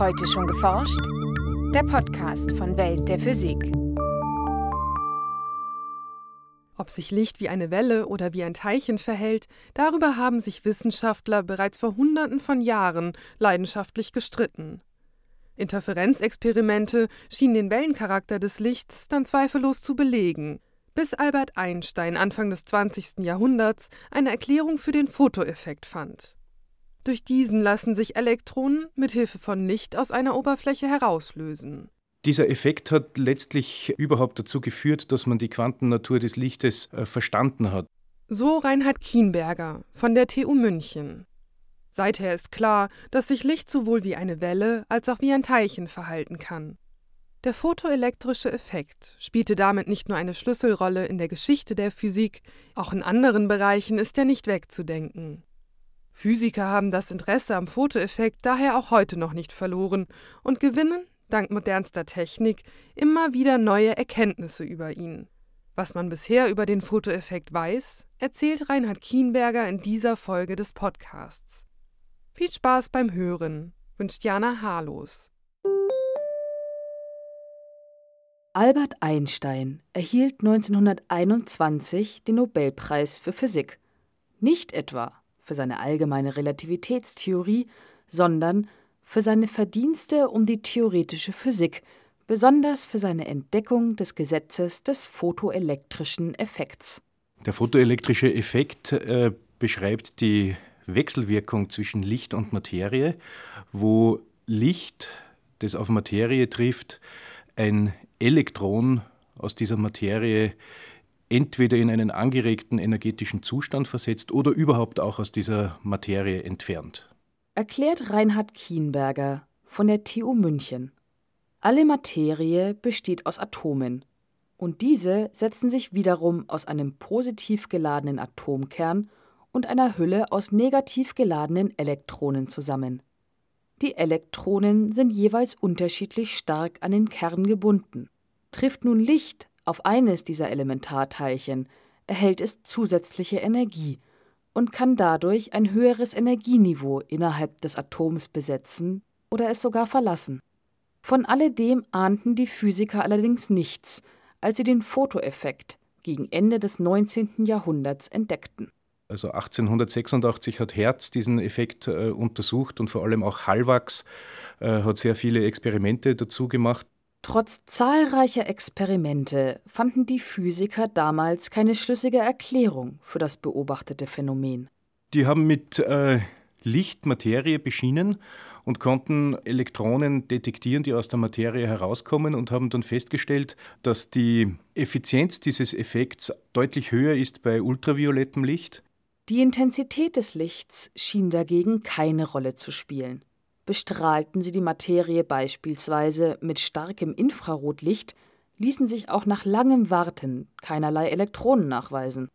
Heute schon geforscht? Der Podcast von Welt der Physik. Ob sich Licht wie eine Welle oder wie ein Teilchen verhält, darüber haben sich Wissenschaftler bereits vor Hunderten von Jahren leidenschaftlich gestritten. Interferenzexperimente schienen den Wellencharakter des Lichts dann zweifellos zu belegen, bis Albert Einstein Anfang des 20. Jahrhunderts eine Erklärung für den Fotoeffekt fand. Durch diesen lassen sich Elektronen mit Hilfe von Licht aus einer Oberfläche herauslösen. Dieser Effekt hat letztlich überhaupt dazu geführt, dass man die Quantennatur des Lichtes äh, verstanden hat. So Reinhard Kienberger von der TU München. Seither ist klar, dass sich Licht sowohl wie eine Welle als auch wie ein Teilchen verhalten kann. Der photoelektrische Effekt spielte damit nicht nur eine Schlüsselrolle in der Geschichte der Physik, auch in anderen Bereichen ist er nicht wegzudenken. Physiker haben das Interesse am Fotoeffekt daher auch heute noch nicht verloren und gewinnen, dank modernster Technik, immer wieder neue Erkenntnisse über ihn. Was man bisher über den Fotoeffekt weiß, erzählt Reinhard Kienberger in dieser Folge des Podcasts. Viel Spaß beim Hören, wünscht Jana Harlos. Albert Einstein erhielt 1921 den Nobelpreis für Physik. Nicht etwa für seine allgemeine Relativitätstheorie, sondern für seine Verdienste um die theoretische Physik, besonders für seine Entdeckung des Gesetzes des photoelektrischen Effekts. Der photoelektrische Effekt äh, beschreibt die Wechselwirkung zwischen Licht und Materie, wo Licht, das auf Materie trifft, ein Elektron aus dieser Materie entweder in einen angeregten energetischen Zustand versetzt oder überhaupt auch aus dieser Materie entfernt. Erklärt Reinhard Kienberger von der TU München. Alle Materie besteht aus Atomen und diese setzen sich wiederum aus einem positiv geladenen Atomkern und einer Hülle aus negativ geladenen Elektronen zusammen. Die Elektronen sind jeweils unterschiedlich stark an den Kern gebunden. Trifft nun Licht auf eines dieser Elementarteilchen erhält es zusätzliche Energie und kann dadurch ein höheres Energieniveau innerhalb des Atoms besetzen oder es sogar verlassen. Von alledem ahnten die Physiker allerdings nichts, als sie den Fotoeffekt gegen Ende des 19. Jahrhunderts entdeckten. Also 1886 hat Hertz diesen Effekt äh, untersucht und vor allem auch Hallwachs äh, hat sehr viele Experimente dazu gemacht. Trotz zahlreicher Experimente fanden die Physiker damals keine schlüssige Erklärung für das beobachtete Phänomen. Die haben mit äh, Licht Materie beschienen und konnten Elektronen detektieren, die aus der Materie herauskommen und haben dann festgestellt, dass die Effizienz dieses Effekts deutlich höher ist bei ultraviolettem Licht. Die Intensität des Lichts schien dagegen keine Rolle zu spielen. Bestrahlten sie die Materie beispielsweise mit starkem Infrarotlicht, ließen sich auch nach langem Warten keinerlei Elektronen nachweisen.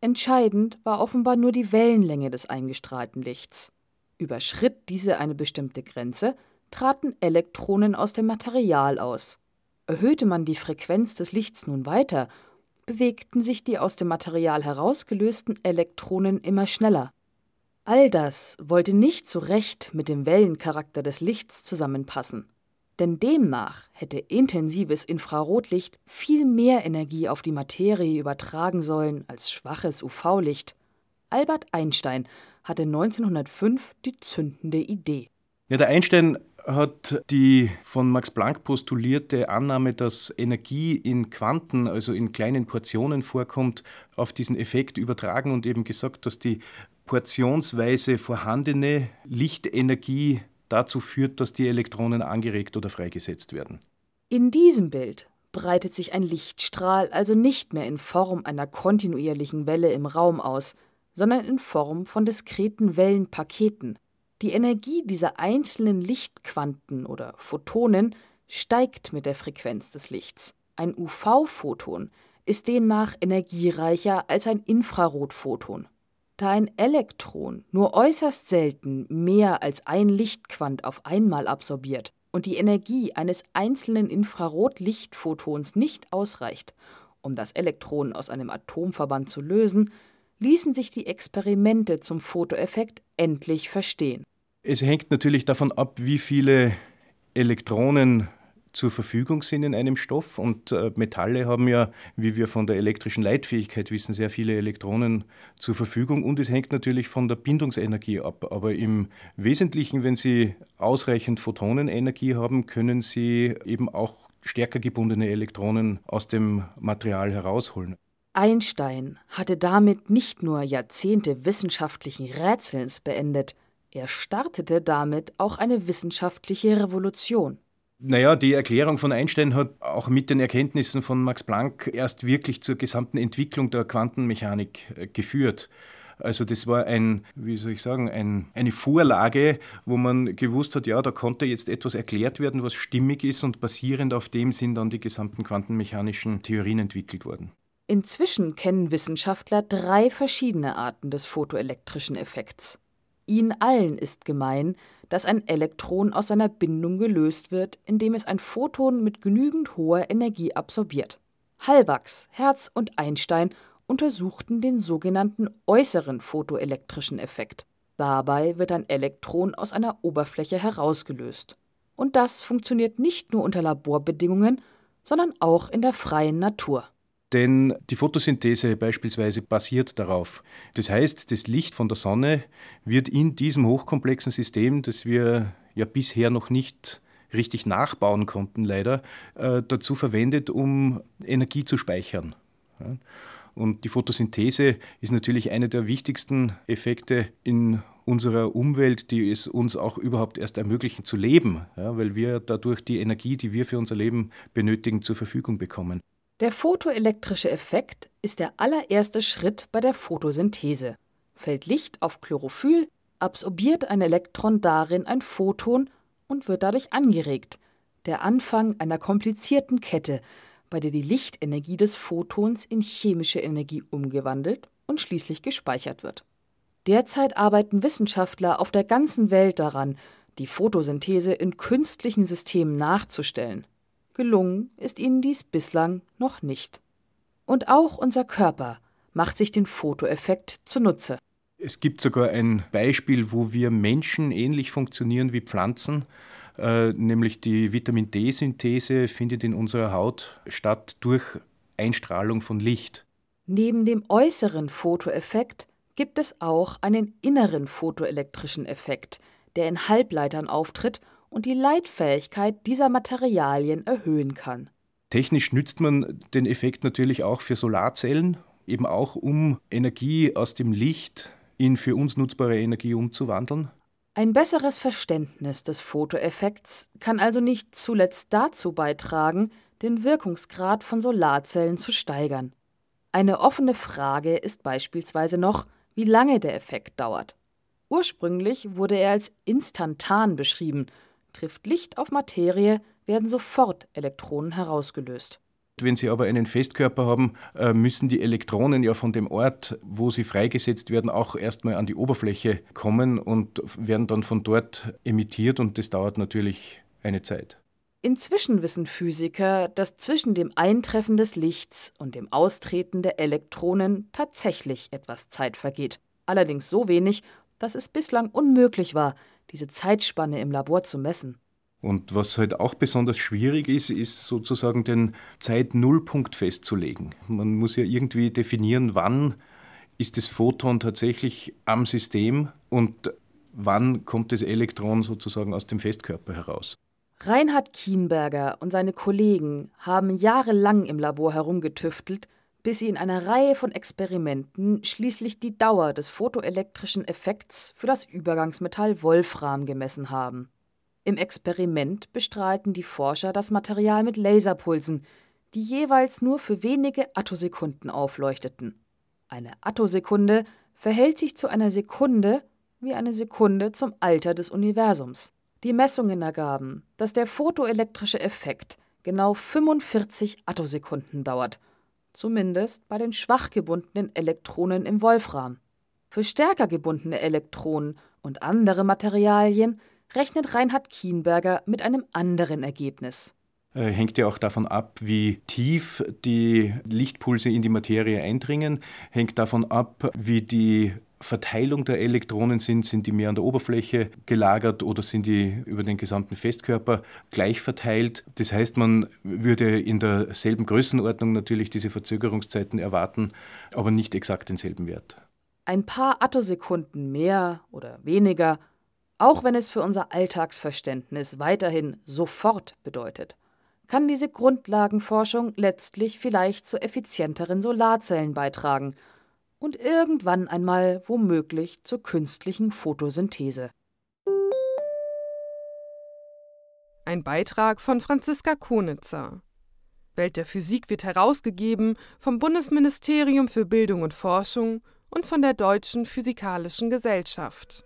Entscheidend war offenbar nur die Wellenlänge des eingestrahlten Lichts. Überschritt diese eine bestimmte Grenze, traten Elektronen aus dem Material aus. Erhöhte man die Frequenz des Lichts nun weiter, bewegten sich die aus dem Material herausgelösten Elektronen immer schneller. All das wollte nicht so recht mit dem Wellencharakter des Lichts zusammenpassen. Denn demnach hätte intensives Infrarotlicht viel mehr Energie auf die Materie übertragen sollen als schwaches UV-Licht. Albert Einstein hatte 1905 die zündende Idee. Ja, der Einstein hat die von Max Planck postulierte Annahme, dass Energie in Quanten, also in kleinen Portionen vorkommt, auf diesen Effekt übertragen und eben gesagt, dass die portionsweise vorhandene Lichtenergie dazu führt, dass die Elektronen angeregt oder freigesetzt werden. In diesem Bild breitet sich ein Lichtstrahl also nicht mehr in Form einer kontinuierlichen Welle im Raum aus, sondern in Form von diskreten Wellenpaketen. Die Energie dieser einzelnen Lichtquanten oder Photonen steigt mit der Frequenz des Lichts. Ein UV-Photon ist demnach energiereicher als ein Infrarotphoton. Da ein Elektron nur äußerst selten mehr als ein Lichtquant auf einmal absorbiert und die Energie eines einzelnen Infrarotlichtphotons nicht ausreicht, um das Elektron aus einem Atomverband zu lösen, ließen sich die Experimente zum Fotoeffekt endlich verstehen. Es hängt natürlich davon ab, wie viele Elektronen zur Verfügung sind in einem Stoff. Und äh, Metalle haben ja, wie wir von der elektrischen Leitfähigkeit wissen, sehr viele Elektronen zur Verfügung. Und es hängt natürlich von der Bindungsenergie ab. Aber im Wesentlichen, wenn Sie ausreichend Photonenenergie haben, können Sie eben auch stärker gebundene Elektronen aus dem Material herausholen. Einstein hatte damit nicht nur Jahrzehnte wissenschaftlichen Rätselns beendet, er startete damit auch eine wissenschaftliche Revolution. Naja, die Erklärung von Einstein hat auch mit den Erkenntnissen von Max Planck erst wirklich zur gesamten Entwicklung der Quantenmechanik äh, geführt. Also das war ein, wie soll ich sagen, ein, eine Vorlage, wo man gewusst hat, ja, da konnte jetzt etwas erklärt werden, was stimmig ist und basierend auf dem sind dann die gesamten quantenmechanischen Theorien entwickelt worden. Inzwischen kennen Wissenschaftler drei verschiedene Arten des photoelektrischen Effekts. Ihnen allen ist gemein, dass ein Elektron aus seiner Bindung gelöst wird, indem es ein Photon mit genügend hoher Energie absorbiert. Hallwachs, Hertz und Einstein untersuchten den sogenannten äußeren photoelektrischen Effekt. Dabei wird ein Elektron aus einer Oberfläche herausgelöst. Und das funktioniert nicht nur unter Laborbedingungen, sondern auch in der freien Natur. Denn die Photosynthese beispielsweise basiert darauf. Das heißt, das Licht von der Sonne wird in diesem hochkomplexen System, das wir ja bisher noch nicht richtig nachbauen konnten, leider, äh, dazu verwendet, um Energie zu speichern. Und die Photosynthese ist natürlich einer der wichtigsten Effekte in unserer Umwelt, die es uns auch überhaupt erst ermöglichen zu leben, weil wir dadurch die Energie, die wir für unser Leben benötigen, zur Verfügung bekommen. Der photoelektrische Effekt ist der allererste Schritt bei der Photosynthese. Fällt Licht auf Chlorophyll, absorbiert ein Elektron darin ein Photon und wird dadurch angeregt. Der Anfang einer komplizierten Kette, bei der die Lichtenergie des Photons in chemische Energie umgewandelt und schließlich gespeichert wird. Derzeit arbeiten Wissenschaftler auf der ganzen Welt daran, die Photosynthese in künstlichen Systemen nachzustellen. Gelungen ist ihnen dies bislang noch nicht. Und auch unser Körper macht sich den Fotoeffekt zunutze. Es gibt sogar ein Beispiel, wo wir Menschen ähnlich funktionieren wie Pflanzen, äh, nämlich die Vitamin D-Synthese findet in unserer Haut statt durch Einstrahlung von Licht. Neben dem äußeren Fotoeffekt gibt es auch einen inneren photoelektrischen Effekt, der in Halbleitern auftritt und die Leitfähigkeit dieser Materialien erhöhen kann. Technisch nützt man den Effekt natürlich auch für Solarzellen, eben auch um Energie aus dem Licht in für uns nutzbare Energie umzuwandeln. Ein besseres Verständnis des Fotoeffekts kann also nicht zuletzt dazu beitragen, den Wirkungsgrad von Solarzellen zu steigern. Eine offene Frage ist beispielsweise noch, wie lange der Effekt dauert. Ursprünglich wurde er als instantan beschrieben Trifft Licht auf Materie, werden sofort Elektronen herausgelöst. Wenn Sie aber einen Festkörper haben, äh, müssen die Elektronen ja von dem Ort, wo sie freigesetzt werden, auch erstmal an die Oberfläche kommen und werden dann von dort emittiert und das dauert natürlich eine Zeit. Inzwischen wissen Physiker, dass zwischen dem Eintreffen des Lichts und dem Austreten der Elektronen tatsächlich etwas Zeit vergeht. Allerdings so wenig, dass es bislang unmöglich war, diese Zeitspanne im Labor zu messen. Und was halt auch besonders schwierig ist, ist sozusagen den Zeit-Nullpunkt festzulegen. Man muss ja irgendwie definieren, wann ist das Photon tatsächlich am System und wann kommt das Elektron sozusagen aus dem Festkörper heraus. Reinhard Kienberger und seine Kollegen haben jahrelang im Labor herumgetüftelt bis sie in einer Reihe von Experimenten schließlich die Dauer des photoelektrischen Effekts für das Übergangsmetall Wolfram gemessen haben. Im Experiment bestrahlten die Forscher das Material mit Laserpulsen, die jeweils nur für wenige Attosekunden aufleuchteten. Eine Attosekunde verhält sich zu einer Sekunde wie eine Sekunde zum Alter des Universums. Die Messungen ergaben, dass der photoelektrische Effekt genau 45 Attosekunden dauert zumindest bei den schwach gebundenen Elektronen im Wolfram. Für stärker gebundene Elektronen und andere Materialien rechnet Reinhard Kienberger mit einem anderen Ergebnis. Äh, hängt ja auch davon ab, wie tief die Lichtpulse in die Materie eindringen, hängt davon ab, wie die Verteilung der Elektronen sind. Sind die mehr an der Oberfläche gelagert oder sind die über den gesamten Festkörper gleich verteilt? Das heißt, man würde in derselben Größenordnung natürlich diese Verzögerungszeiten erwarten, aber nicht exakt denselben Wert. Ein paar Attosekunden mehr oder weniger, auch wenn es für unser Alltagsverständnis weiterhin sofort bedeutet, kann diese Grundlagenforschung letztlich vielleicht zu effizienteren Solarzellen beitragen – und irgendwann einmal womöglich zur künstlichen Photosynthese. Ein Beitrag von Franziska Konitzer. Welt der Physik wird herausgegeben vom Bundesministerium für Bildung und Forschung und von der Deutschen Physikalischen Gesellschaft.